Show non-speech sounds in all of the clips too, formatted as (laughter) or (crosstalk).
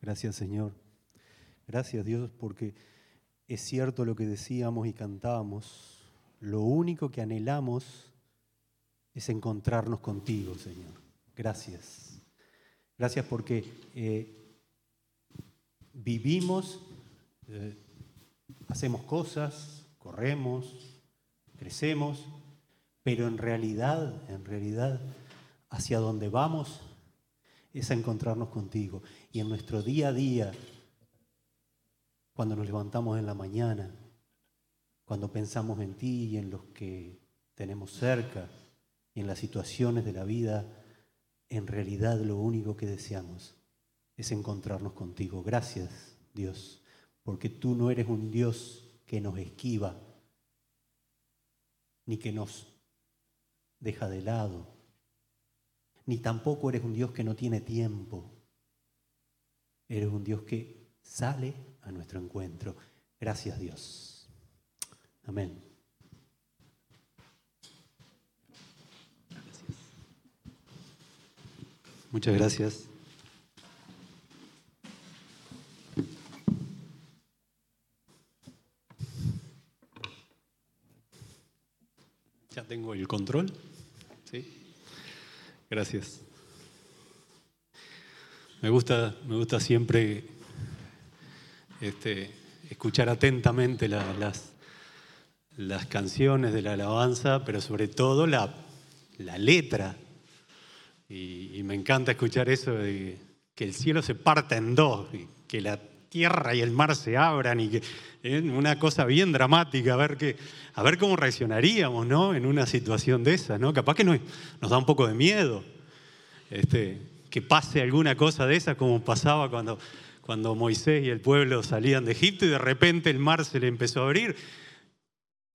Gracias Señor. Gracias Dios porque es cierto lo que decíamos y cantábamos. Lo único que anhelamos es encontrarnos contigo, Señor. Gracias. Gracias porque eh, vivimos, eh, hacemos cosas, corremos, crecemos, pero en realidad, en realidad, hacia donde vamos es a encontrarnos contigo. Y en nuestro día a día, cuando nos levantamos en la mañana, cuando pensamos en ti y en los que tenemos cerca y en las situaciones de la vida, en realidad lo único que deseamos es encontrarnos contigo. Gracias, Dios, porque tú no eres un Dios que nos esquiva, ni que nos deja de lado, ni tampoco eres un Dios que no tiene tiempo. Eres un Dios que sale a nuestro encuentro. Gracias Dios. Amén. Muchas gracias. Ya tengo el control. Gracias. Me gusta, me gusta siempre este, escuchar atentamente las, canciones de la alabanza, pero sobre todo la, letra. Y, me encanta escuchar eso de que el cielo se parta en dos, que la tierra y el mar se abran y que es una cosa bien dramática, a ver, que, a ver cómo reaccionaríamos ¿no? en una situación de esa. ¿no? Capaz que nos, nos da un poco de miedo este, que pase alguna cosa de esa, como pasaba cuando, cuando Moisés y el pueblo salían de Egipto y de repente el mar se le empezó a abrir.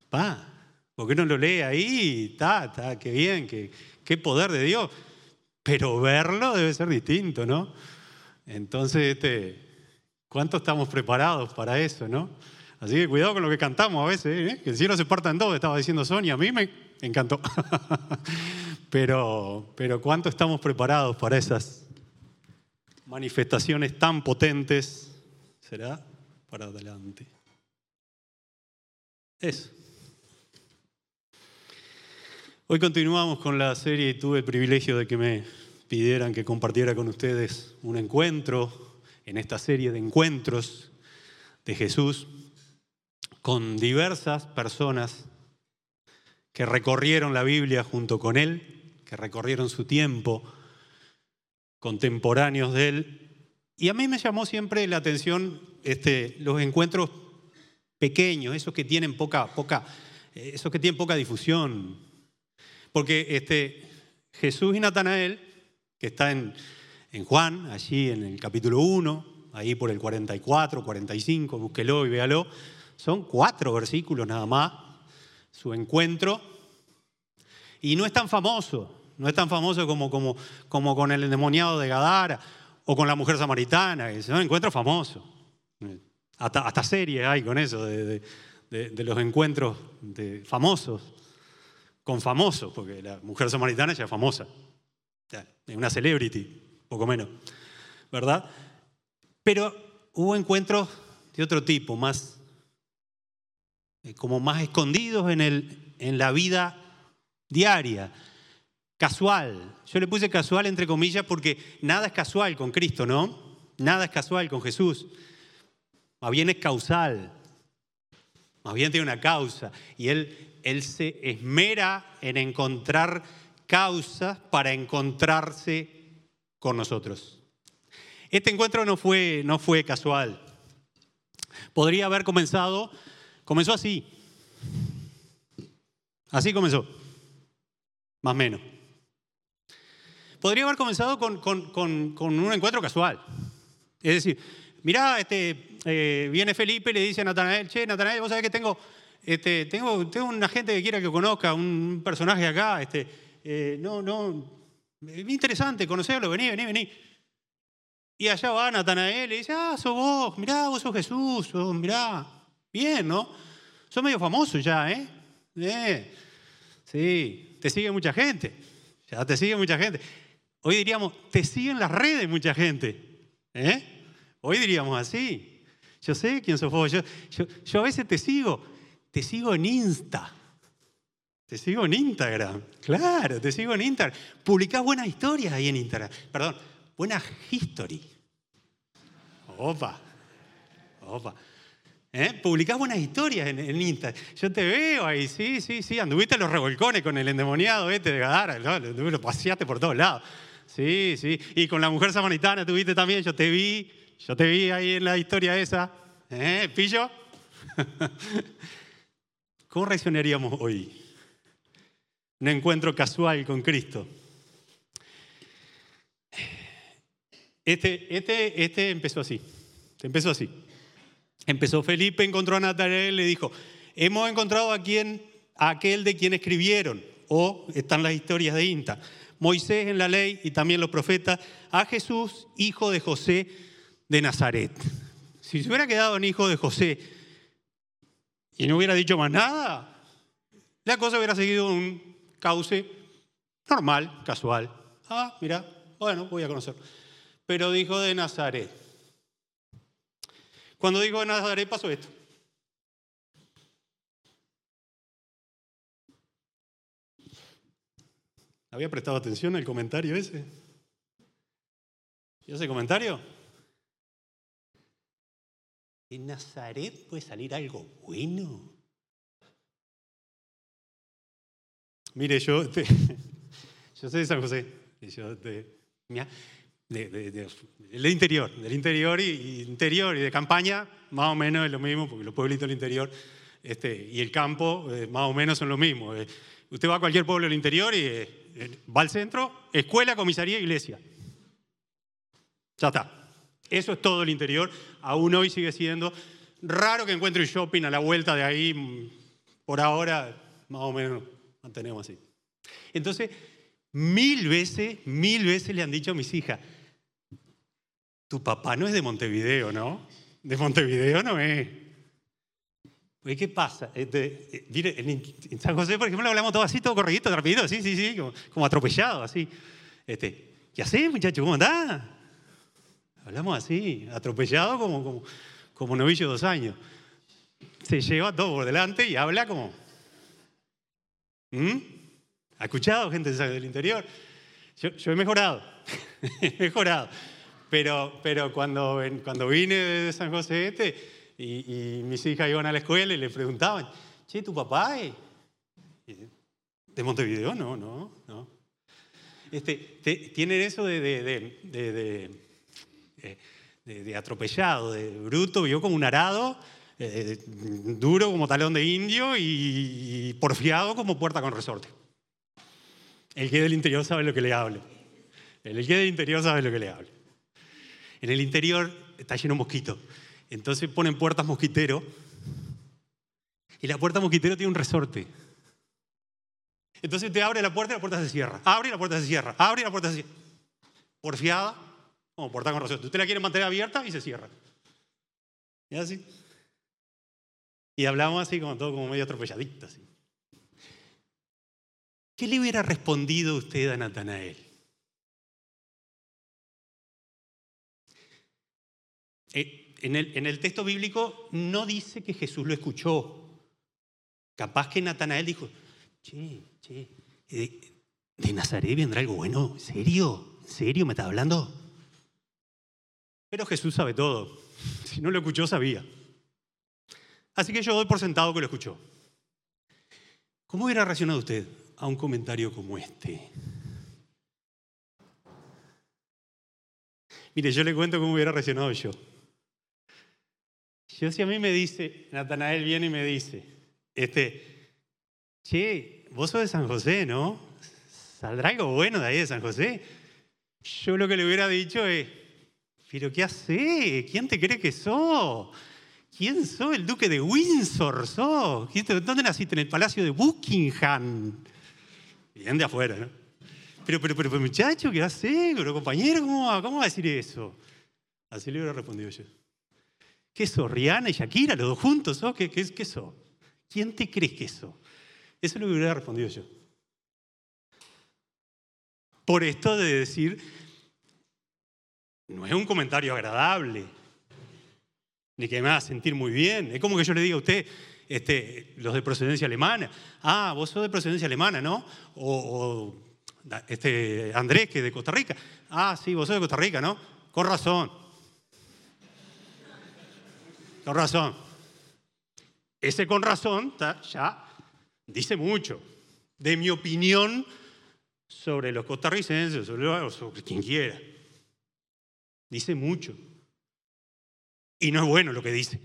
Pa, ¿por qué no lo lee ahí? Está, está, qué bien, qué, qué poder de Dios. Pero verlo debe ser distinto, ¿no? Entonces, este, ¿Cuánto estamos preparados para eso, no? Así que cuidado con lo que cantamos a veces, ¿eh? que el cielo se parta en dos, estaba diciendo Sonia, a mí me encantó. (laughs) pero, pero ¿cuánto estamos preparados para esas manifestaciones tan potentes? Será para adelante. Eso. Hoy continuamos con la serie y tuve el privilegio de que me pidieran que compartiera con ustedes un encuentro en esta serie de encuentros de Jesús con diversas personas que recorrieron la Biblia junto con él, que recorrieron su tiempo, contemporáneos de él. Y a mí me llamó siempre la atención este, los encuentros pequeños, esos que tienen poca, poca, esos que tienen poca difusión. Porque este, Jesús y Natanael, que está en, en Juan, allí en el capítulo 1, ahí por el 44, 45, búsquelo y véalo. Son cuatro versículos nada más, su encuentro. Y no es tan famoso, no es tan famoso como, como, como con el endemoniado de Gadara o con la mujer samaritana, es un encuentro famoso. Hasta, hasta series hay con eso, de, de, los encuentros de famosos, con famosos, porque la mujer samaritana ya es famosa, es una celebrity, poco menos, ¿verdad? Pero hubo encuentros de otro tipo, más como más escondidos en, el, en la vida diaria, casual. Yo le puse casual entre comillas porque nada es casual con Cristo, ¿no? Nada es casual con Jesús. Más bien es causal. Más bien tiene una causa. Y él, él se esmera en encontrar causas para encontrarse con nosotros. Este encuentro no fue, no fue casual. Podría haber comenzado, comenzó así. Así comenzó, más o menos. Podría haber comenzado con, con, con, un encuentro casual. Es decir, mirá, este, eh, viene Felipe y le dice a Natanael, che, Natanael, vos sabés que tengo, este, tengo, tengo una gente que quiera que conozca, un personaje acá, este, eh, no, no, interesante conocerlo, vení, vení, vení. Y allá va Natanael y dice, ah, sos vos, mirá, vos sos Jesús, sos, mirá, bien, ¿no? Sos medio famoso ya, ¿eh? ¿eh? Sí, te sigue mucha gente, ya te sigue mucha gente. Hoy diríamos, te siguen las redes mucha gente, ¿eh? Hoy diríamos así. Yo sé quién sos vos. Yo, yo, a veces te sigo. Te sigo en Insta. Te sigo en Instagram. Claro, te sigo en Instagram. Publicás buenas historias ahí en Instagram. Perdón, buenas history. Opa. Opa. ¿Eh? Publicás buenas historias en, en, Instagram. Yo te veo ahí, sí, sí, sí. Anduviste los revolcones con el endemoniado este de Gadara. Lo paseaste por todos lados. Sí, sí. Y con la mujer samaritana tuviste también, yo te vi, yo te vi ahí en la historia esa. ¿Eh, pillo? (laughs) ¿Cómo reaccionaríamos hoy? Un encuentro casual con Cristo. Este, este, este empezó así. Empezó así. Empezó Felipe, encontró a Natanael y le dijo, hemos encontrado a, quien, a aquel de quien escribieron, o están las historias de Inta. Moisés en la ley y también los profetas, a Jesús, hijo de José de Nazaret. Si se hubiera quedado en hijo de José y no hubiera dicho más nada, la cosa hubiera seguido un cauce normal, casual. Ah, mira, bueno, voy a conocer. Pero dijo de Nazaret. Cuando dijo de Nazaret pasó esto. ¿Había prestado atención al comentario ese? ¿Y ese comentario? ¿En Nazaret puede salir algo bueno? Mire, yo, (laughs) yo soy de San José, yo de, del interior, del interior y, interior y de campaña, más o menos es lo mismo, porque los pueblitos del interior este, y el campo eh, más o menos son lo mismo. Eh, usted va a cualquier pueblo del interior y eh, va al centro, escuela, comisaría, iglesia. Ya está. Eso es todo el interior. Aún hoy sigue siendo raro que encuentre un shopping a la vuelta de ahí. Por ahora, más o menos, mantenemos así. Entonces, mil veces, mil veces le han dicho a mis hijas, tu papá no es de Montevideo, ¿no? De Montevideo no es. ¿Qué pasa? Este, mire, en, San José, por ejemplo, hablamos todo así, todo corridito, rapidito, sí, sí, sí, como, atropellado, así. Este, ¿Qué haces, muchacho? ¿Cómo andás? Hablamos así, atropellado como, como, como novillo de dos años. Se lleva todo por delante y habla como... ¿Mm? ¿Ha escuchado gente del interior? Yo, he mejorado, (laughs) he mejorado. Pero, pero cuando, cuando vine de San José este, y, mis hijas iban a la escuela y le preguntaban, che, ¿tu papá es de Montevideo? No, no, no. Este, tienen eso de, de, de, atropellado, de bruto, vio como un arado, eh, duro como talón de indio y, porfiado como puerta con resorte. El que del interior sabe lo que le hable. El que del interior sabe lo que le hable. En el interior está lleno de mosquitos. Entonces ponen puertas mosquitero y la puerta mosquitero tiene un resorte. Entonces te abre la puerta y la puerta se cierra. Abre y la puerta se cierra. Abre y la puerta se cierra. Porfiada, como puerta con resorte. Usted la quiere mantener abierta y se cierra. ¿Y así? Y hablamos así como todo como medio atropelladito. ¿Qué le hubiera respondido usted a Natanael? Eh, en el, texto bíblico no dice que Jesús lo escuchó. Capaz que Natanael dijo, che, che, ¿de, Nazaret vendrá algo bueno? ¿Serio? ¿Serio me está hablando? Pero Jesús sabe todo. Si no lo escuchó, sabía. Así que yo doy por sentado que lo escuchó. ¿Cómo hubiera reaccionado usted a un comentario como este? Mire, yo le cuento cómo hubiera reaccionado yo. Yo si a mí me dice, Natanael viene y me dice, este, che, vos sos de San José, ¿no? ¿Saldrá algo bueno de ahí de San José? Yo lo que le hubiera dicho es, pero ¿qué hace? ¿Quién te cree que sos? ¿Quién sos? El duque de Windsor sos. ¿Dónde naciste? En el palacio de Buckingham. Bien de afuera, ¿no? Pero, pero, pero, muchacho, ¿qué hace? Pero compañero, ¿cómo, ¿cómo va a decir eso? Así le hubiera respondido yo. ¿Qué sos? ¿Rihanna y Shakira, los dos juntos? ¿oh? ¿Qué, qué, qué sos? ¿Quién te crees que sos? Eso que hubiera respondido yo. Por esto de decir, no es un comentario agradable, ni que me haga sentir muy bien. Es como que yo le diga a usted, este, los de procedencia alemana, ah, vos sos de procedencia alemana, ¿no? O, este, Andrés, que es de Costa Rica, ah, sí, vos sos de Costa Rica, ¿no? Con razón. Con razón. Ese con razón ya dice mucho de mi opinión sobre los costarricenses, sobre, sobre quien quiera. Dice mucho. Y no es bueno lo que dice.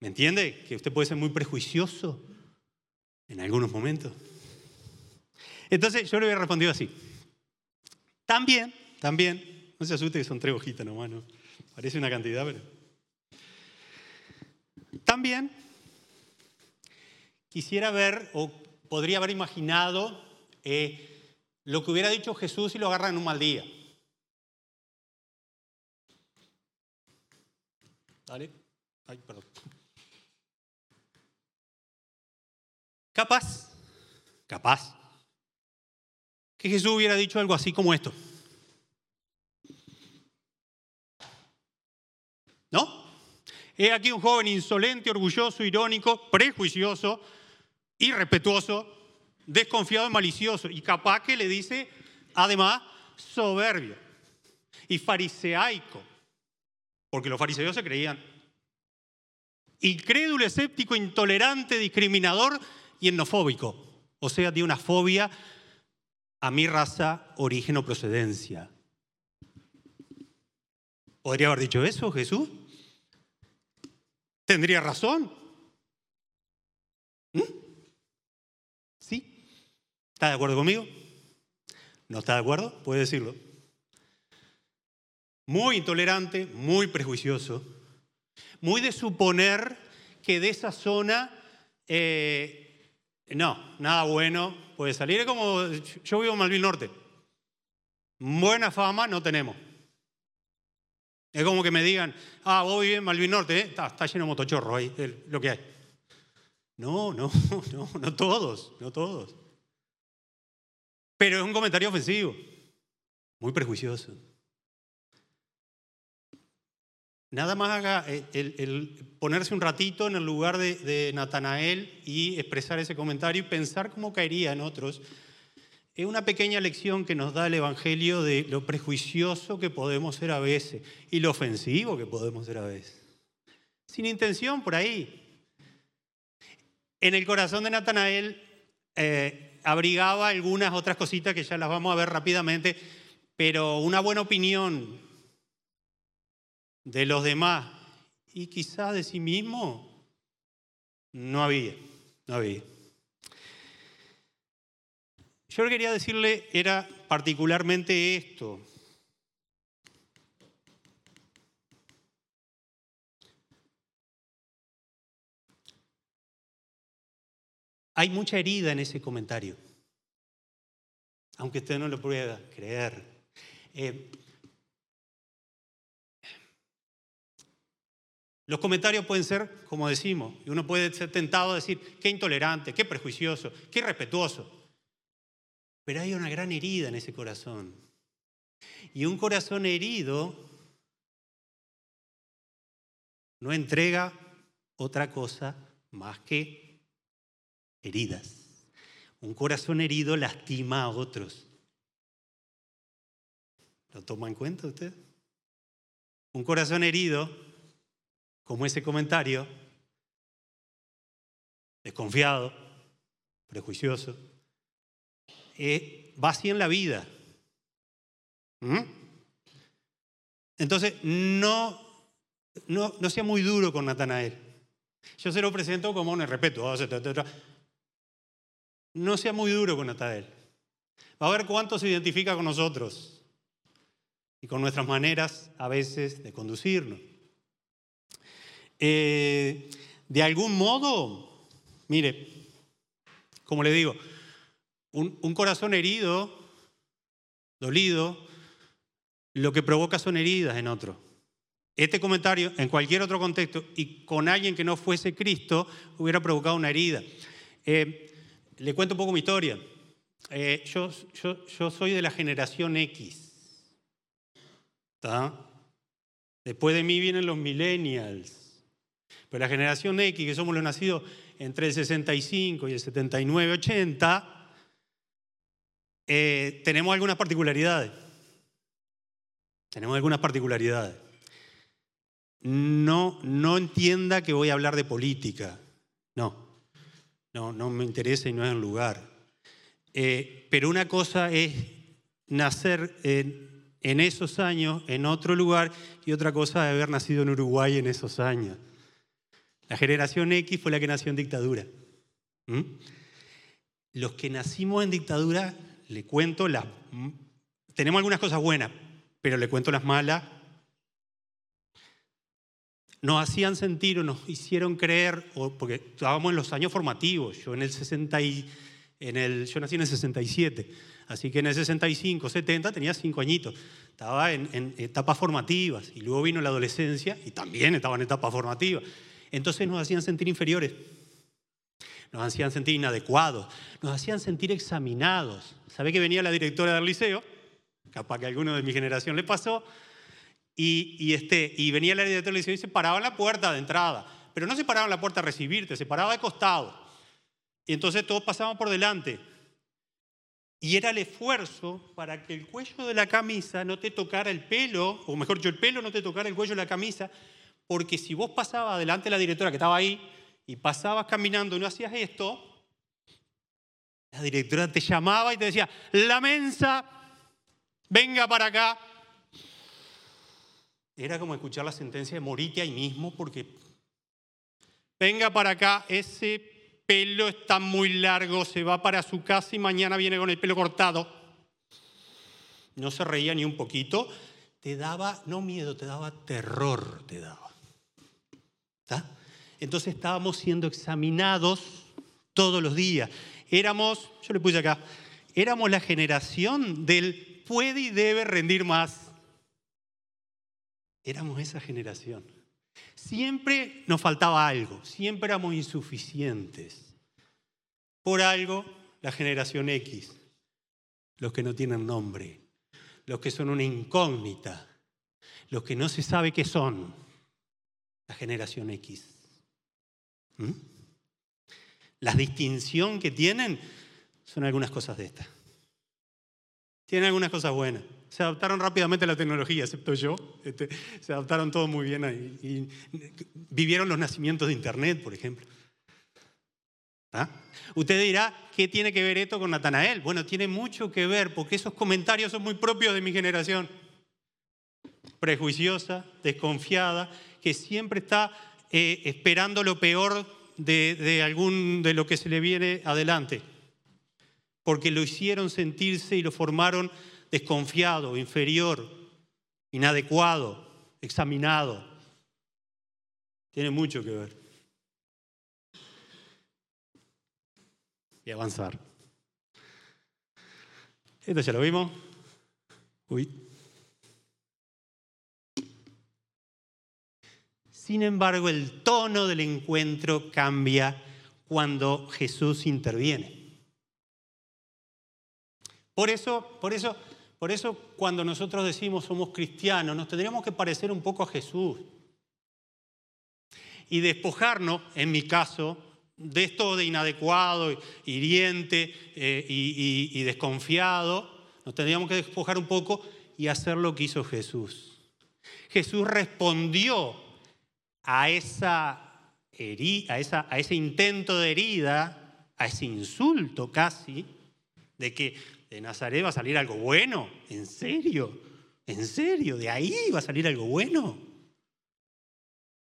¿Me entiende? Que usted puede ser muy prejuicioso en algunos momentos. Entonces yo le había respondido así. También, también, no se asuste que son tres hojitas nomás, ¿no? Parece una cantidad, pero... También quisiera ver, o podría haber imaginado, eh, lo que hubiera dicho Jesús si lo agarran en un mal día. ¿Vale? Ay, perdón. Capaz, capaz, que Jesús hubiera dicho algo así como esto. ¿No? He aquí un joven insolente, orgulloso, irónico, prejuicioso, irrespetuoso, desconfiado y malicioso. Y capaz que le dice, además, soberbio y fariseaico porque los fariseos se creían. Incrédulo, escéptico, intolerante, discriminador y etnofóbico. O sea, de una fobia a mi raza, origen o procedencia. ¿Podría haber dicho eso Jesús? ¿Tendría razón? ¿Mm? ¿Sí? ¿Está de acuerdo conmigo? ¿No está de acuerdo? Puede decirlo muy intolerante, muy prejuicioso, muy de suponer que de esa zona, eh, no, nada bueno puede salir. Es como, yo vivo en Malvin Norte, buena fama no tenemos. Es como que me digan, ah, vos vivís en Malvin Norte, ¿eh? está, lleno de motochorro ahí, lo que hay. No, no, (laughs) no, no todos, no todos. Pero es un comentario ofensivo, muy prejuicioso. Nada más haga eh, el, ponerse un ratito en el lugar de, Natanael y expresar ese comentario y pensar cómo caería en otros. Es una pequeña lección que nos da el Evangelio de lo prejuicioso que podemos ser a veces y lo ofensivo que podemos ser a veces. Sin intención por ahí. En el corazón de Natanael eh, abrigaba algunas otras cositas que ya las vamos a ver rápidamente, pero una buena opinión de los demás y quizás de sí mismo, no había, no había. Yo lo que quería decirle era particularmente esto. Hay mucha herida en ese comentario, aunque usted no lo pueda creer. Eh, Los comentarios pueden ser, como decimos, y uno puede ser tentado a decir, qué intolerante, qué prejuicioso, qué irrespetuoso. Pero hay una gran herida en ese corazón. Y un corazón herido no entrega otra cosa más que heridas. Un corazón herido lastima a otros. ¿Lo toma en cuenta usted? Un corazón herido como ese comentario, desconfiado, prejuicioso, eh, va así en la vida. ¿Mm? Entonces, no, no, no, sea muy duro con Natanael. Yo se lo presento como un respeto. No sea muy duro con Natanael. Va a ver cuánto se identifica con nosotros y con nuestras maneras a veces de conducirnos. Eh, de algún modo, mire, como le digo, un, corazón herido, dolido, lo que provoca son heridas en otro. Este comentario, en cualquier otro contexto, y con alguien que no fuese Cristo, hubiera provocado una herida. Eh, le cuento un poco mi historia. Eh, yo, soy de la generación X. Después de mí vienen los millennials. Pero la generación X, que somos los nacidos entre el 65 y el 79, 80, eh, tenemos algunas particularidades. Tenemos algunas particularidades. No, no entienda que voy a hablar de política. No, no, no me interesa y no es el lugar. Eh, pero una cosa es nacer en, esos años en otro lugar y otra cosa es haber nacido en Uruguay en esos años. La generación X fue la que nació en dictadura. ¿Mm? Los que nacimos en dictadura, le cuento las... Tenemos algunas cosas buenas, pero le cuento las malas. Nos hacían sentir o nos hicieron creer, porque estábamos en los años formativos, yo en el 60 en el, yo nací en el 67, así que en el 65, 70 tenía cinco añitos, estaba en, en etapas formativas y luego vino la adolescencia y también estaba en etapas formativas. Entonces nos hacían sentir inferiores, nos hacían sentir inadecuados, nos hacían sentir examinados. ¿Sabe que venía la directora del liceo? Capaz que a alguno de mi generación le pasó. Y, este, y venía la directora del liceo y se paraba en la puerta de entrada. Pero no se paraba en la puerta a recibirte, se paraba de costado. Y entonces todos pasaban por delante. Y era el esfuerzo para que el cuello de la camisa no te tocara el pelo, o mejor dicho, el pelo no te tocara el cuello de la camisa, porque si vos pasabas delante de la directora que estaba ahí y pasabas caminando y no hacías esto, la directora te llamaba y te decía, la mensa, venga para acá. Era como escuchar la sentencia de morite ahí mismo porque, venga para acá, ese pelo está muy largo, se va para su casa y mañana viene con el pelo cortado. No se reía ni un poquito, te daba, no miedo, te daba terror, te daba. Entonces estábamos siendo examinados todos los días. Éramos, yo le puse acá, éramos la generación del puede y debe rendir más. Éramos esa generación. Siempre nos faltaba algo, siempre éramos insuficientes. Por algo, la generación X, los que no tienen nombre, los que son una incógnita, los que no se sabe qué son la generación X. ¿Mm? La distinción que tienen son algunas cosas de estas. Tienen algunas cosas buenas. Se adaptaron rápidamente a la tecnología, excepto yo. Este, se adaptaron todos muy bien y, vivieron los nacimientos de Internet, por ejemplo. ¿Ah? Usted dirá, ¿qué tiene que ver esto con Natanael? Bueno, tiene mucho que ver porque esos comentarios son muy propios de mi generación. Prejuiciosa, desconfiada que siempre está eh, esperando lo peor de, algún de lo que se le viene adelante, porque lo hicieron sentirse y lo formaron desconfiado, inferior, inadecuado, examinado. Tiene mucho que ver. Y avanzar. Esto ya lo vimos. Uy. Sin embargo, el tono del encuentro cambia cuando Jesús interviene. Por eso, por eso, por eso cuando nosotros decimos somos cristianos, nos tendríamos que parecer un poco a Jesús. Y despojarnos, en mi caso, de esto de inadecuado, hiriente eh, y, y desconfiado, nos tendríamos que despojar un poco y hacer lo que hizo Jesús. Jesús respondió a, esa a, esa, a ese intento de herida, a ese insulto casi, de que de Nazaret va a salir algo bueno. ¿En serio? ¿En serio? ¿De ahí va a salir algo bueno?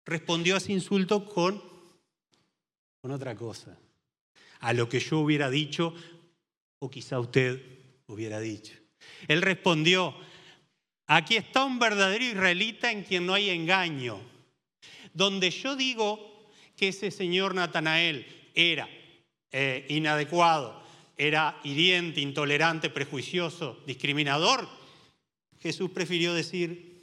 Respondió a ese insulto con, con otra cosa. A lo que yo hubiera dicho o quizá usted hubiera dicho. Él respondió, aquí está un verdadero israelita en quien no hay engaño donde yo digo que ese señor Natanael era eh, inadecuado, era hiriente, intolerante, prejuicioso, discriminador, Jesús prefirió decir,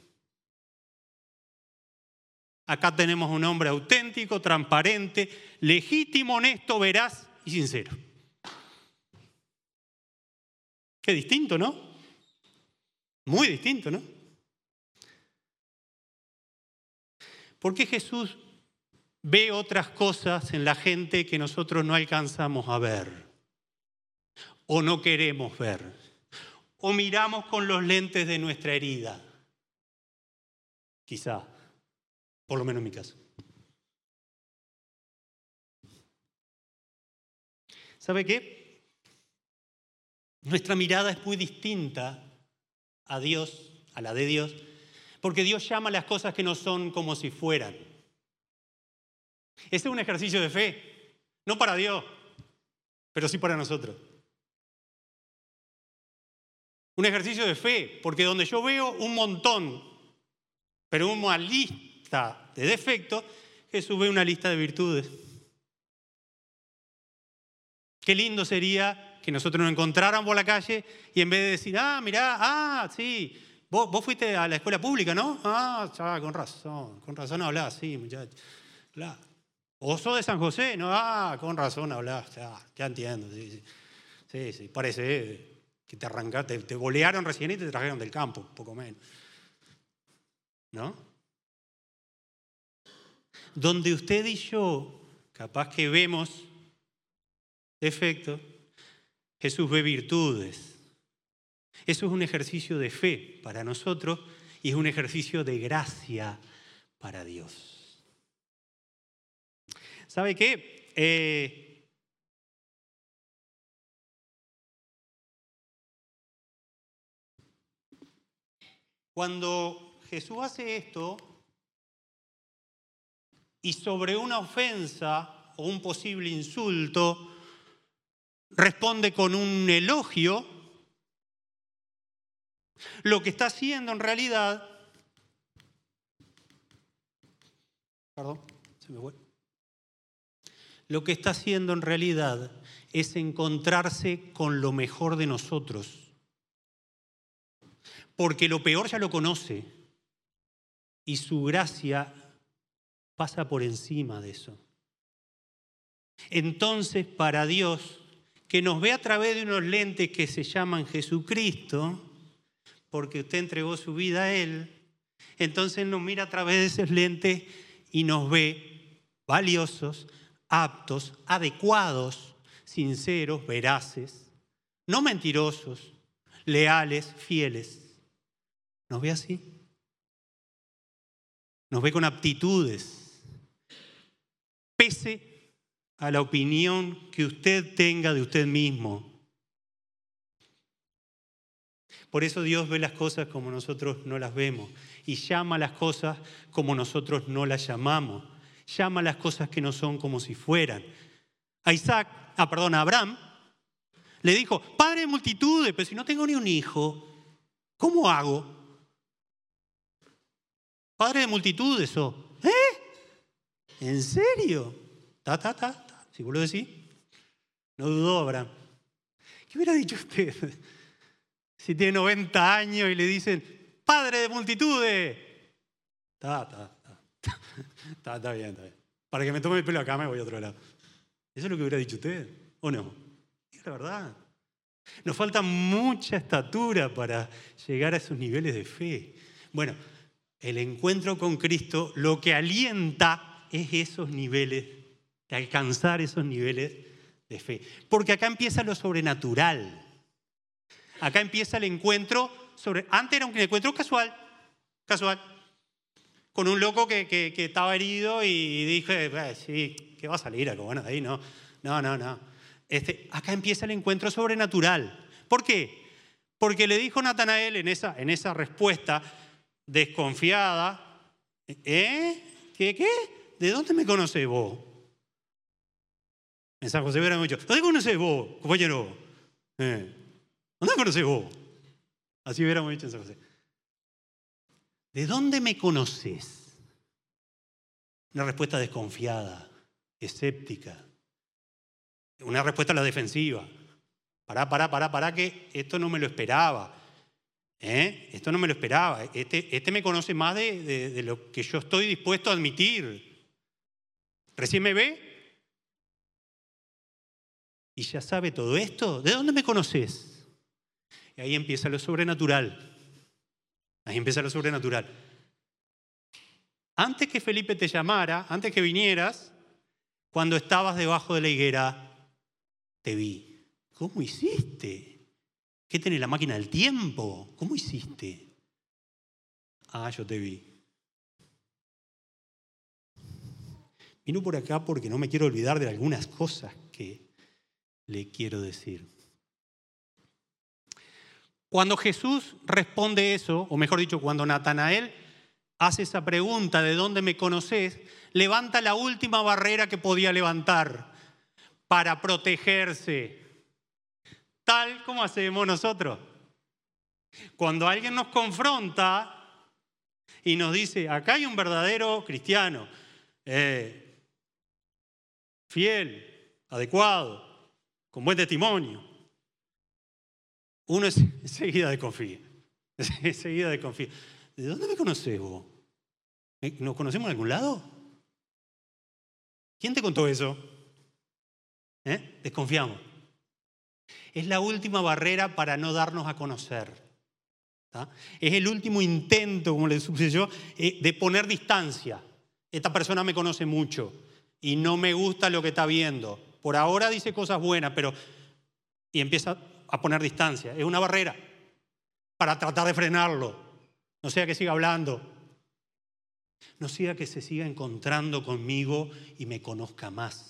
acá tenemos un hombre auténtico, transparente, legítimo, honesto, veraz y sincero. Qué distinto, ¿no? Muy distinto, ¿no? ¿Por qué Jesús ve otras cosas en la gente que nosotros no alcanzamos a ver o no queremos ver? ¿O miramos con los lentes de nuestra herida? Quizá, por lo menos en mi caso. ¿Sabe qué? Nuestra mirada es muy distinta a Dios, a la de Dios, porque Dios llama las cosas que no son como si fueran. Este es un ejercicio de fe, no para Dios, pero sí para nosotros. Un ejercicio de fe, porque donde yo veo un montón, pero una lista de defectos, Jesús ve una lista de virtudes. Qué lindo sería que nosotros nos encontráramos por la calle y en vez de decir, ah, mirá, ah, sí, vos, fuiste a la escuela pública, ¿no? Ah, chaval, con razón, con razón hablás, sí, muchacho. O sos de San José, no, ah, con razón hablás, ya, ya entiendo, sí, sí, parece que te arrancaste, te, te recién y te trajeron del campo, poco menos. ¿No? Donde usted y yo, capaz que vemos defectos, Jesús ve virtudes. Eso es un ejercicio de fe para nosotros y es un ejercicio de gracia para Dios. ¿Sabe qué? Eh, cuando Jesús hace esto y sobre una ofensa o un posible insulto, responde con un elogio, lo que está haciendo en realidad, perdón, se me fue. Lo que está haciendo en realidad es encontrarse con lo mejor de nosotros. Porque lo peor ya lo conoce y su gracia pasa por encima de eso. Entonces, para Dios, que nos ve a través de unos lentes que se llaman Jesucristo, porque usted entregó su vida a Él, entonces nos mira a través de esos lentes y nos ve valiosos, aptos, adecuados, sinceros, veraces, no mentirosos, leales, fieles. ¿Nos ve así? Nos ve con aptitudes, pese a la opinión que usted tenga de usted mismo. Por eso Dios ve las cosas como nosotros no las vemos y llama las cosas como nosotros no las llamamos. Llama las cosas que no son como si fueran. A Isaac, ah, perdón, a Abraham, le dijo, padre de multitudes, pero si no tengo ni un hijo, ¿cómo hago? Padre de multitudes, ¿o? ¿Eh? ¿En serio? Ta, ta, ta, si vos lo decís, no dudó Abraham. ¿Qué hubiera dicho usted si tiene 90 años y le dicen, padre de multitudes? Está, está, está. Está, bien, está bien. Para que me tome el pelo acá me voy a otro lado. ¿Eso es lo que hubiera dicho usted? ¿O no? Es la verdad. Nos falta mucha estatura para llegar a esos niveles de fe. Bueno, el encuentro con Cristo lo que alienta es esos niveles de alcanzar esos niveles de fe. Porque acá empieza lo sobrenatural. Acá empieza el encuentro sobre... Antes era un encuentro casual, casual, con un loco que, estaba herido y dije, sí, ¿qué va a salir algo bueno de ahí? No, no, no, no. Este, acá empieza el encuentro sobrenatural. ¿Por qué? Porque le dijo Natanael en esa, en esa respuesta desconfiada, ¿eh? ¿Qué, qué? ¿De dónde me conoces vos? En San José hubiera dicho, ¿dónde conoces vos, compañero? Eh, ¿Dónde conoces vos? Así hubiéramos dicho en San José. ¿De dónde me conoces? Una respuesta desconfiada, escéptica. Una respuesta a la defensiva. Pará, pará, pará, pará, que esto no me lo esperaba. ¿Eh? Esto no me lo esperaba. Este, este me conoce más de lo que yo estoy dispuesto a admitir. Recién me ve y ya sabe todo esto, ¿de dónde me conoces? Y ahí empieza lo sobrenatural. Ahí empieza lo sobrenatural. antes que Felipe te llamara, antes que vinieras, cuando estabas debajo de la higuera, te vi. ¿Cómo hiciste? ¿Qué tenés la máquina del tiempo? ¿Cómo hiciste? Ah, yo te vi. Vino por acá porque no me quiero olvidar de algunas cosas que le quiero decir. Cuando Jesús responde eso, o mejor dicho, cuando Natanael hace esa pregunta de dónde me conoces, levanta la última barrera que podía levantar para protegerse, tal como hacemos nosotros. Cuando alguien nos confronta y nos dice, acá hay un verdadero cristiano, eh, fiel, adecuado, con buen testimonio, uno es, enseguida desconfía, (laughs) enseguida desconfía. ¿De dónde me conoces vos? ¿Nos conocemos en algún lado? ¿Quién te contó eso? ¿Eh? Desconfiamos. Es la última barrera para no darnos a conocer. Es el último intento, como le sucedió, eh, de poner distancia. Esta persona me conoce mucho y no me gusta lo que está viendo. Por ahora dice cosas buenas, pero... Y empieza a poner distancia. Es una barrera para tratar de frenarlo. No sea que siga hablando, no sea que se siga encontrando conmigo y me conozca más.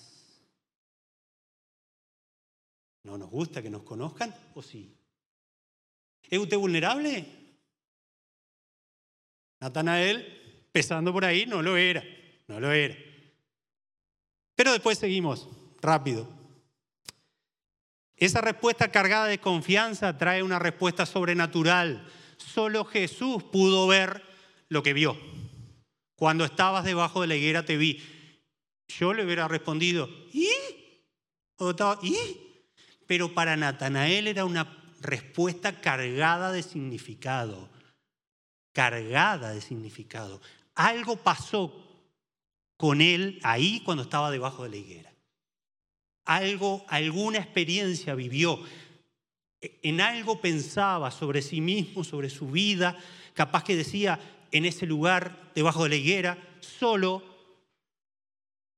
¿No nos gusta que nos conozcan o sí? ¿Es usted vulnerable? Natanael, pesando por ahí, no lo era, no lo era. Pero después seguimos, rápido. Esa respuesta cargada de confianza trae una respuesta sobrenatural. Solo Jesús pudo ver lo que vio. Cuando estabas debajo de la higuera te vi. Yo le hubiera respondido, ¿y? ¿y? Pero para Natanael era una respuesta cargada de significado. Cargada de significado. Algo pasó con él ahí cuando estaba debajo de la higuera. Algo, alguna experiencia vivió. En algo pensaba sobre sí mismo, sobre su vida. Capaz que decía, en ese lugar, debajo de la higuera, solo,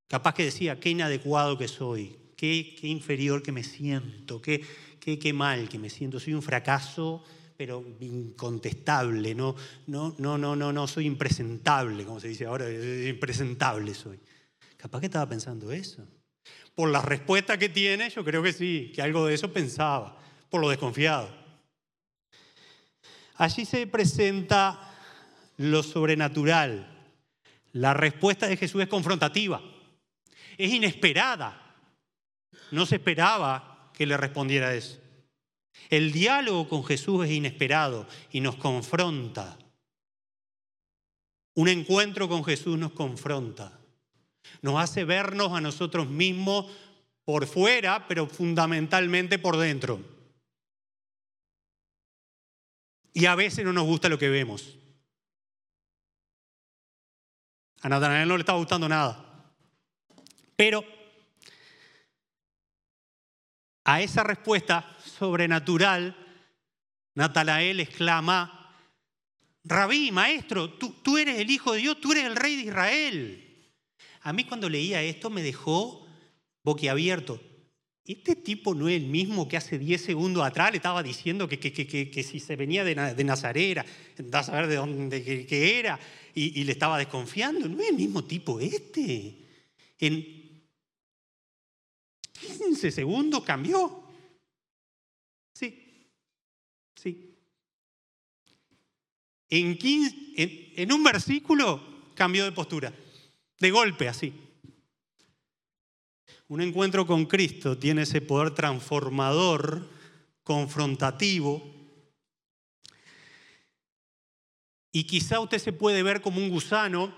capaz que decía, qué inadecuado que soy, qué, qué inferior que me siento, qué, qué, qué, mal que me siento, soy un fracaso, pero incontestable, no, no, no, no, no, no, soy impresentable, como se dice ahora, impresentable soy. Capaz que estaba pensando eso. Por la respuesta que tiene, yo creo que sí, que algo de eso pensaba, por lo desconfiado. Allí se presenta lo sobrenatural. La respuesta de Jesús es confrontativa, es inesperada. No se esperaba que le respondiera eso. El diálogo con Jesús es inesperado y nos confronta. Un encuentro con Jesús nos confronta. Nos hace vernos a nosotros mismos por fuera, pero fundamentalmente por dentro. Y a veces no nos gusta lo que vemos. A Natanael no le estaba gustando nada. Pero a esa respuesta sobrenatural, Natanael exclama, Rabí, maestro, tú, tú, eres el Hijo de Dios, tú eres el Rey de Israel. A mí cuando leía esto me dejó boquiabierto. Este tipo no es el mismo que hace 10 segundos atrás le estaba diciendo que, que, que, que si se venía de, de Nazarera, da a saber de dónde que era y, le estaba desconfiando. No es el mismo tipo este. En 15 segundos cambió. Sí, sí. En, 15, en, en un versículo cambió de postura, de golpe así. Un encuentro con Cristo tiene ese poder transformador, confrontativo, Y quizá usted se puede ver como un gusano,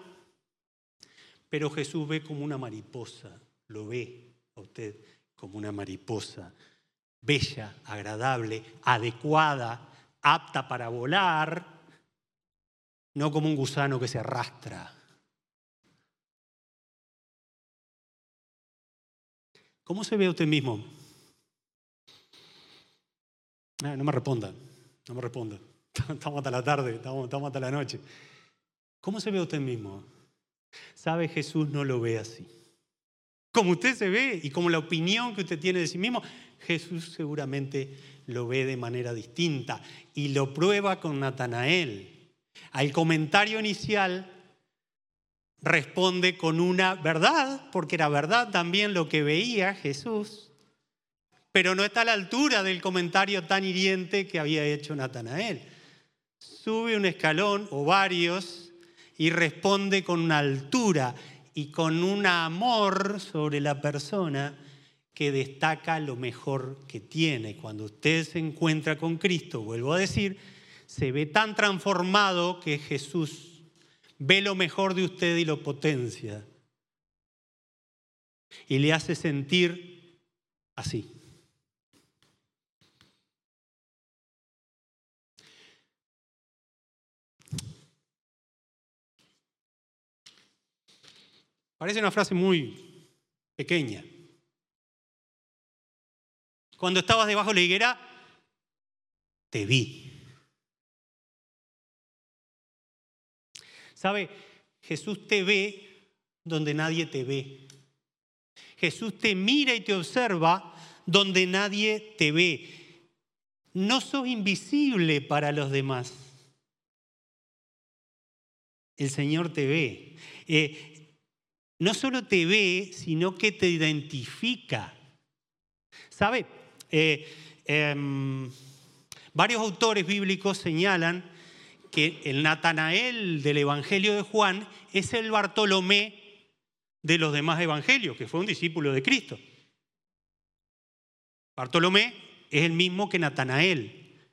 pero Jesús ve como una mariposa, lo ve a usted como una mariposa, bella, agradable, adecuada, apta para volar, no como un gusano que se arrastra. ¿Cómo se ve usted mismo? Ah, no me responda, no me responda. (laughs) Estamos hasta la tarde, estamos, hasta la noche. ¿Cómo se ve usted mismo? ¿Sabe? Jesús no lo ve así. Como usted se ve y como la opinión que usted tiene de sí mismo, Jesús seguramente lo ve de manera distinta y lo prueba con Natanael. Al comentario inicial responde con una verdad, porque era verdad también lo que veía Jesús, pero no está a la altura del comentario tan hiriente que había hecho Natanael. Sube un escalón o varios y responde con una altura y con un amor sobre la persona que destaca lo mejor que tiene. Cuando usted se encuentra con Cristo, vuelvo a decir, se ve tan transformado que Jesús ve lo mejor de usted y lo potencia. Y le hace sentir así. Parece una frase muy pequeña. Cuando estabas debajo de la higuera, te vi. ¿Sabe? Jesús te ve donde nadie te ve. Jesús te mira y te observa donde nadie te ve. No sos invisible para los demás. El Señor te ve. Eh, no solo te ve, sino que te identifica. ¿Sabe? Eh, em, varios autores bíblicos señalan que el Natanael del Evangelio de Juan es el Bartolomé de los demás evangelios, que fue un discípulo de Cristo. Bartolomé es el mismo que Natanael.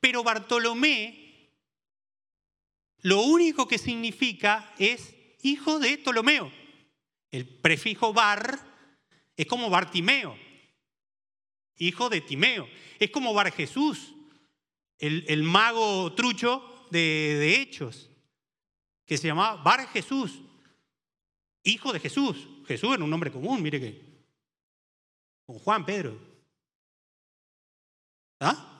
Pero Bartolomé lo único que significa es hijo de Ptolomeo. El prefijo bar es como Bartimeo, hijo de Timeo. Es como Bar Jesús, el, mago trucho de, Hechos, que se llamaba Bar Jesús, hijo de Jesús. Jesús era un nombre común, mire que. Con Juan, Pedro. ¿Ah?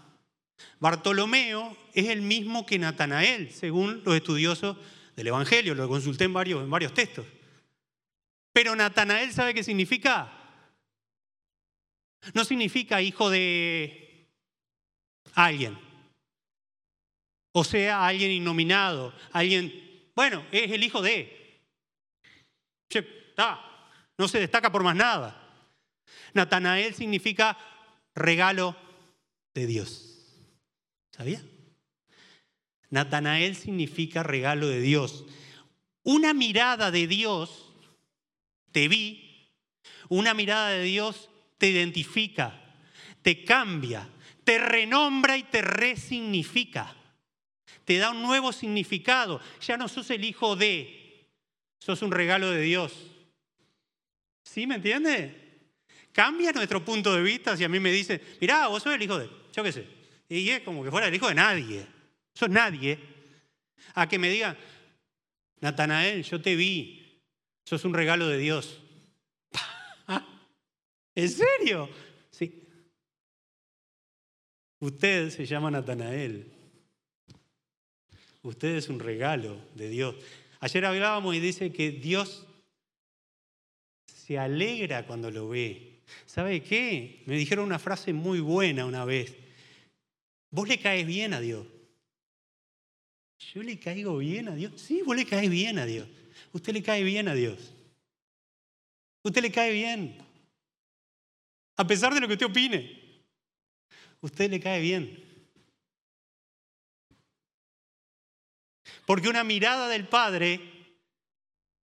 Bartolomeo es el mismo que Natanael, según los estudiosos del Evangelio, lo consulté en varios, en varios textos. Pero Natanael, ¿sabe qué significa? No significa hijo de alguien. O sea, alguien innominado, alguien, bueno, es el hijo de. no se destaca por más nada. Natanael significa regalo de Dios. ¿Sabía? Natanael significa regalo de Dios. Una mirada de Dios te vi, una mirada de Dios te identifica, te cambia, te renombra y te resignifica. Te da un nuevo significado. Ya no sos el hijo de, sos un regalo de Dios. ¿Sí me entiende? Cambia nuestro punto de vista si a mí me dicen, mirá, vos sos el hijo de, yo qué sé. Y es como que fuera el hijo de nadie. Sos nadie. A que me digan, Natanael, yo te vi, Sos un regalo de Dios. (laughs) ¿En serio? Sí. Usted se llama Natanael. Usted es un regalo de Dios. Ayer hablábamos y dice que Dios se alegra cuando lo ve. ¿Sabe qué? Me dijeron una frase muy buena una vez. Vos le caes bien a Dios. ¿Yo le caigo bien a Dios? Sí, vos le caes bien a Dios. Usted le cae bien a Dios. Usted le cae bien. A pesar de lo que usted opine. Usted le cae bien. Porque una mirada del Padre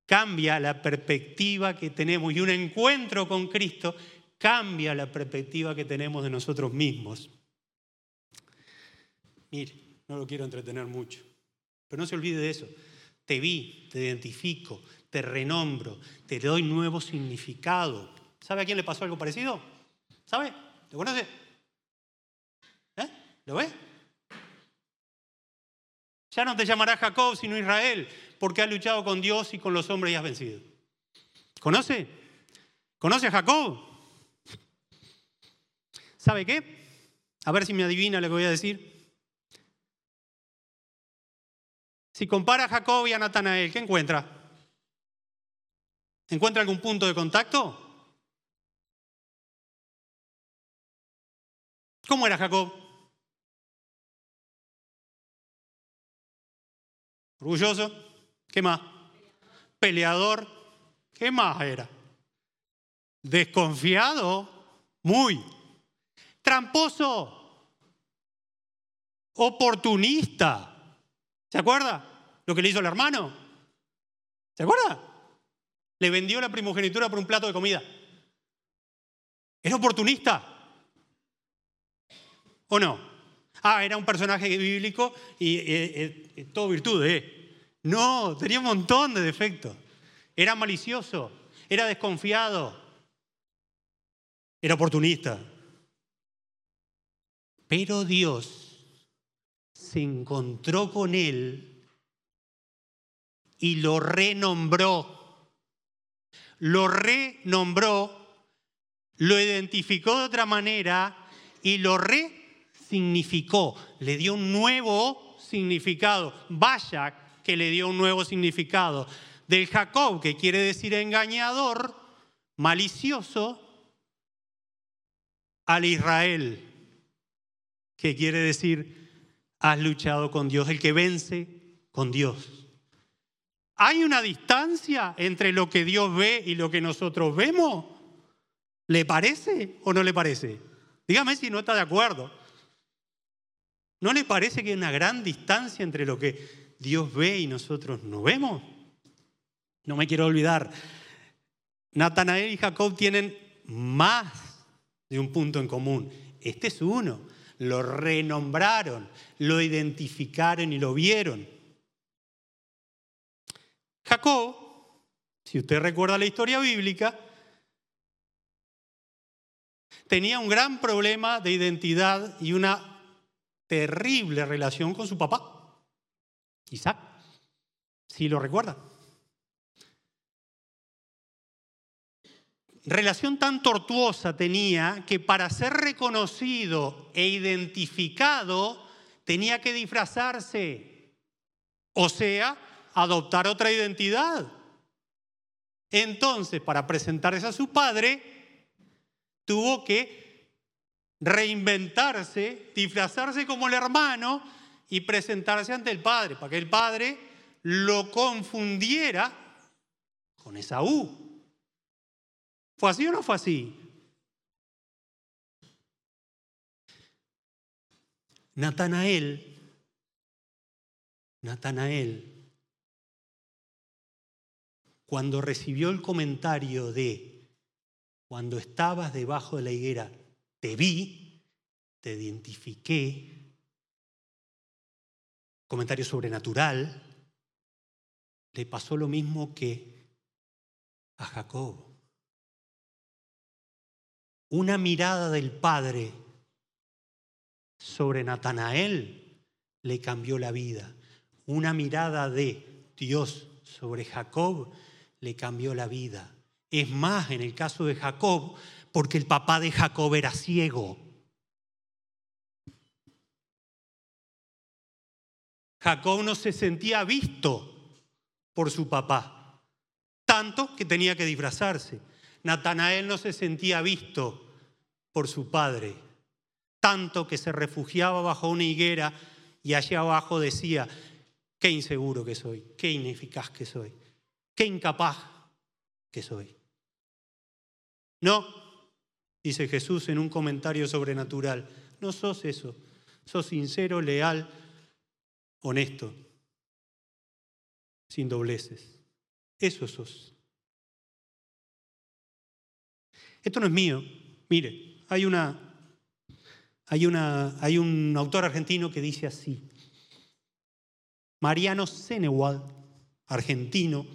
cambia la perspectiva que tenemos y un encuentro con Cristo cambia la perspectiva que tenemos de nosotros mismos. Mire, no lo quiero entretener mucho, pero no se olvide de eso te vi, te identifico, te renombro, te doy nuevo significado. ¿Sabe a quién le pasó algo parecido? ¿Sabe? ¿Lo conoce? ¿Eh? ¿Lo ve? Ya no te llamará Jacob, sino Israel, porque has luchado con Dios y con los hombres y has vencido. ¿Conoce? ¿Conoce a Jacob? ¿Sabe qué? A ver si me adivina lo que voy a decir. Si compara a Jacob y a Natanael, ¿qué encuentra? ¿Encuentra algún punto de contacto? ¿Cómo era Jacob? Orgulloso. ¿Qué más? Peleador. ¿Qué más era? Desconfiado. Muy. Tramposo. Oportunista. ¿Se acuerda? Lo que le hizo el hermano. ¿Se acuerda? Le vendió la primogenitura por un plato de comida. ¿Era oportunista? ¿O no? Ah, era un personaje bíblico y todo virtud, ¿eh? No, tenía un montón de defectos. Era malicioso, era desconfiado, era oportunista. Pero Dios se encontró con él y lo renombró lo renombró, lo identificó de otra manera y lo resignificó, le dio un nuevo significado. Vaya que le dio un nuevo significado. Del Jacob, que quiere decir engañador, malicioso, al Israel, que quiere decir has luchado con Dios, el que vence con Dios. ¿Hay una distancia entre lo que Dios ve y lo que nosotros vemos? ¿Le parece o no le parece? Dígame si no está de acuerdo. ¿No le parece que hay una gran distancia entre lo que Dios ve y nosotros no vemos? No me quiero olvidar. Natanael y Jacob tienen más de un punto en común. Este es uno. Lo renombraron, lo identificaron y lo vieron. Jacob, si usted recuerda la historia bíblica, tenía un gran problema de identidad y una terrible relación con su papá, Isaac, si lo recuerda. Relación tan tortuosa tenía que para ser reconocido e identificado tenía que disfrazarse, o sea, adoptar otra identidad. Entonces, para presentarse a su padre, tuvo que reinventarse, disfrazarse como el hermano y presentarse ante el padre, para que el padre lo confundiera con Esaú. ¿Fue así o no fue así? Natanael, Natanael cuando recibió el comentario de, cuando estabas debajo de la higuera, te vi, te identifiqué, comentario sobrenatural, le pasó lo mismo que a Jacob. Una mirada del Padre sobre Natanael le cambió la vida. Una mirada de Dios sobre Jacob le cambió la vida. Es más, en el caso de Jacob, porque el papá de Jacob era ciego. Jacob no se sentía visto por su papá, tanto que tenía que disfrazarse. Natanael no se sentía visto por su padre, tanto que se refugiaba bajo una higuera y allá abajo decía, qué inseguro que soy, qué ineficaz que soy. Qué incapaz que soy. No, dice Jesús en un comentario sobrenatural, no sos eso, sos sincero, leal, honesto, sin dobleces. Eso sos. Esto no es mío. Mire, hay una, hay una, hay un autor argentino que dice así. Mariano Senewald, argentino,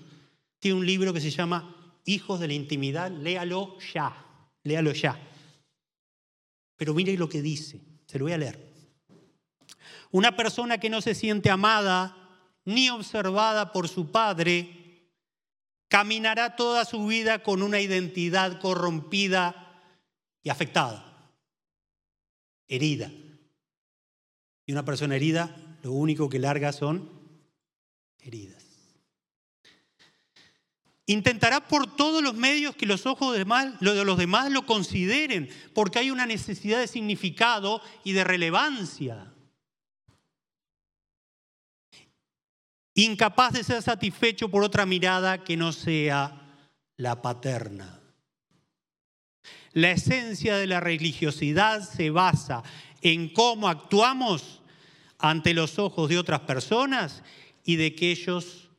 tiene un libro que se llama Hijos de la Intimidad, léalo ya, léalo ya. Pero mire lo que dice, se lo voy a leer. Una persona que no se siente amada ni observada por su padre, caminará toda su vida con una identidad corrompida y afectada, herida. Y una persona herida, lo único que larga son heridas. Intentará por todos los medios que los ojos de los demás lo consideren, porque hay una necesidad de significado y de relevancia. Incapaz de ser satisfecho por otra mirada que no sea la paterna. La esencia de la religiosidad se basa en cómo actuamos ante los ojos de otras personas y de que ellos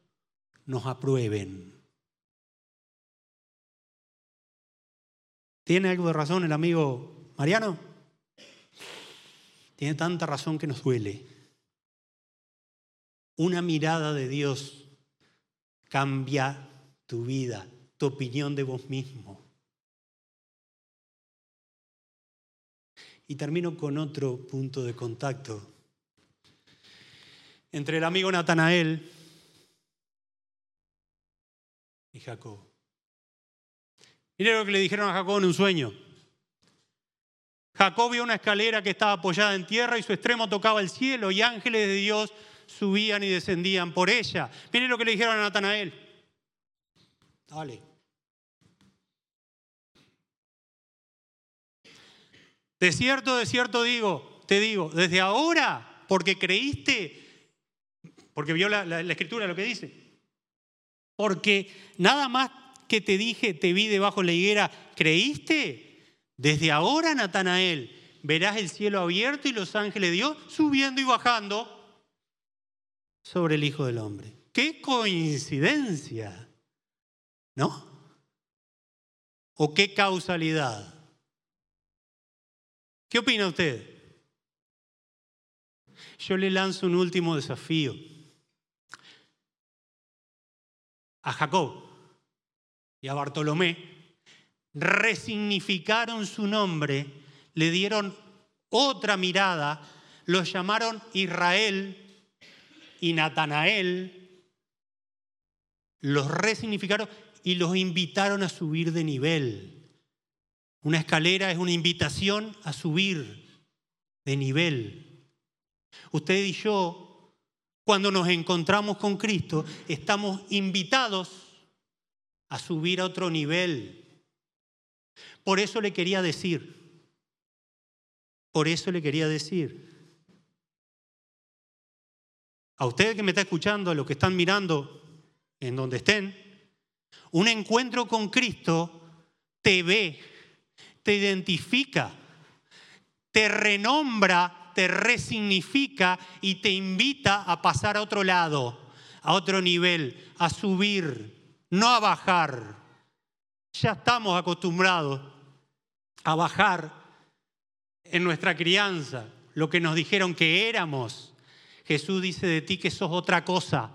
nos aprueben. ¿Tiene algo de razón el amigo Mariano? Tiene tanta razón que nos duele. Una mirada de Dios cambia tu vida, tu opinión de vos mismo. Y termino con otro punto de contacto entre el amigo Natanael y Jacob. Mire lo que le dijeron a Jacob en un sueño. Jacob vio una escalera que estaba apoyada en tierra y su extremo tocaba el cielo y ángeles de Dios subían y descendían por ella. Mire lo que le dijeron a Natanael. Dale. De cierto, de cierto digo, te digo, desde ahora, porque creíste, porque vio la, la escritura lo que dice, porque nada más que te dije, te vi debajo de la higuera, ¿creíste? Desde ahora, Natanael, verás el cielo abierto y los ángeles de Dios subiendo y bajando sobre el Hijo del Hombre. ¡Qué coincidencia! ¿No? ¿O qué causalidad? ¿Qué opina usted? Yo le lanzo un último desafío a Jacob y a Bartolomé, resignificaron su nombre, le dieron otra mirada, los llamaron Israel y Natanael, los resignificaron y los invitaron a subir de nivel. Una escalera es una invitación a subir de nivel. Usted y yo, cuando nos encontramos con Cristo, estamos invitados a subir a otro nivel. Por eso le quería decir, por eso le quería decir, a ustedes que me está escuchando, a los que están mirando en donde estén, un encuentro con Cristo te ve, te identifica, te renombra, te resignifica y te invita a pasar a otro lado, a otro nivel, a subir, no a bajar. Ya estamos acostumbrados a bajar en nuestra crianza lo que nos dijeron que éramos. Jesús dice de ti que sos otra cosa,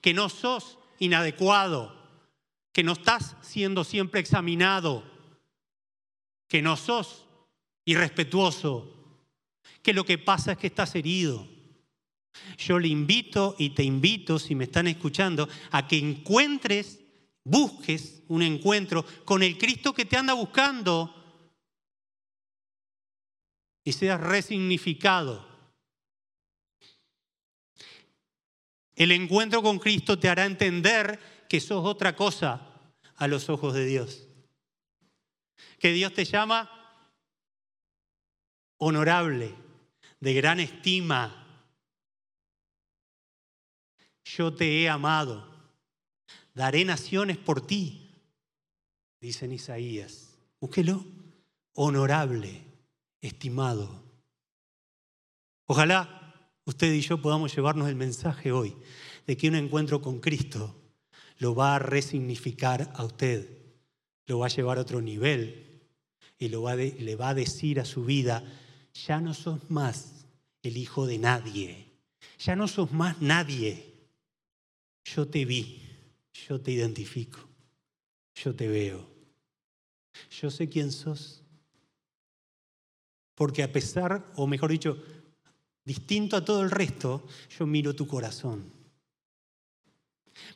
que no sos inadecuado, que no estás siendo siempre examinado, que no sos irrespetuoso, que lo que pasa es que estás herido. Yo le invito y te invito, si me están escuchando, a que encuentres, busques un encuentro con el Cristo que te anda buscando y seas resignificado. El encuentro con Cristo te hará entender que sos otra cosa a los ojos de Dios. Que Dios te llama honorable, de gran estima, yo te he amado, daré naciones por ti, dice en Isaías. Búsquelo, honorable, estimado. Ojalá usted y yo podamos llevarnos el mensaje hoy de que un encuentro con Cristo lo va a resignificar a usted, lo va a llevar a otro nivel y lo va le va a decir a su vida, ya no sos más el hijo de nadie, ya no sos más nadie yo te vi, yo te identifico, yo te veo, yo sé quién sos. Porque a pesar, o mejor dicho, distinto a todo el resto, yo miro tu corazón.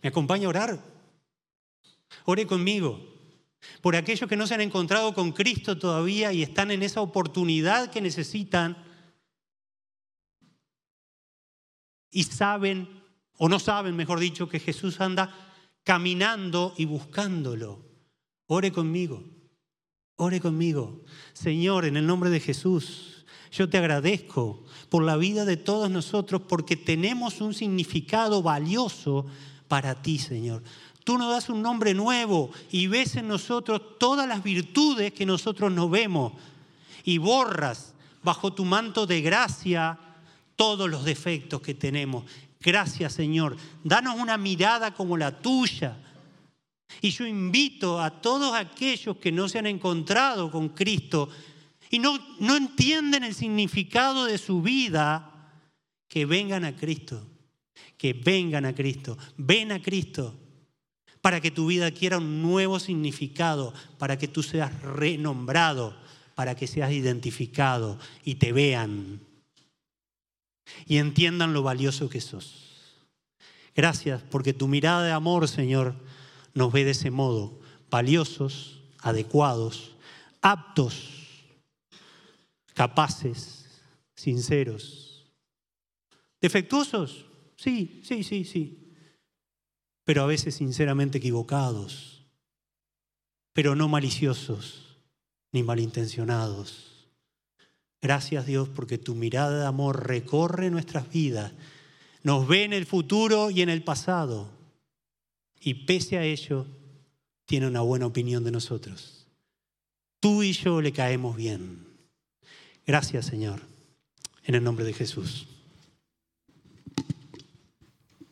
¿Me acompaña a orar? Ore conmigo. Por aquellos que no se han encontrado con Cristo todavía y están en esa oportunidad que necesitan y saben o no saben, mejor dicho, que Jesús anda caminando y buscándolo. Ore conmigo, ore conmigo. Señor, en el nombre de Jesús, yo te agradezco por la vida de todos nosotros porque tenemos un significado valioso para ti, Señor. Tú nos das un nombre nuevo y ves en nosotros todas las virtudes que nosotros no vemos y borras bajo tu manto de gracia todos los defectos que tenemos. Gracias Señor. Danos una mirada como la tuya. Y yo invito a todos aquellos que no se han encontrado con Cristo y no, no entienden el significado de su vida, que vengan a Cristo. Que vengan a Cristo. Ven a Cristo para que tu vida adquiera un nuevo significado, para que tú seas renombrado, para que seas identificado y te vean y entiendan lo valioso que sos. Gracias porque tu mirada de amor, Señor, nos ve de ese modo, valiosos, adecuados, aptos, capaces, sinceros. ¿Defectuosos? Sí, sí, sí, sí pero a veces sinceramente equivocados, pero no maliciosos ni malintencionados. Gracias Dios porque tu mirada de amor recorre nuestras vidas, nos ve en el futuro y en el pasado, y pese a ello tiene una buena opinión de nosotros. Tú y yo le caemos bien. Gracias Señor, en el nombre de Jesús.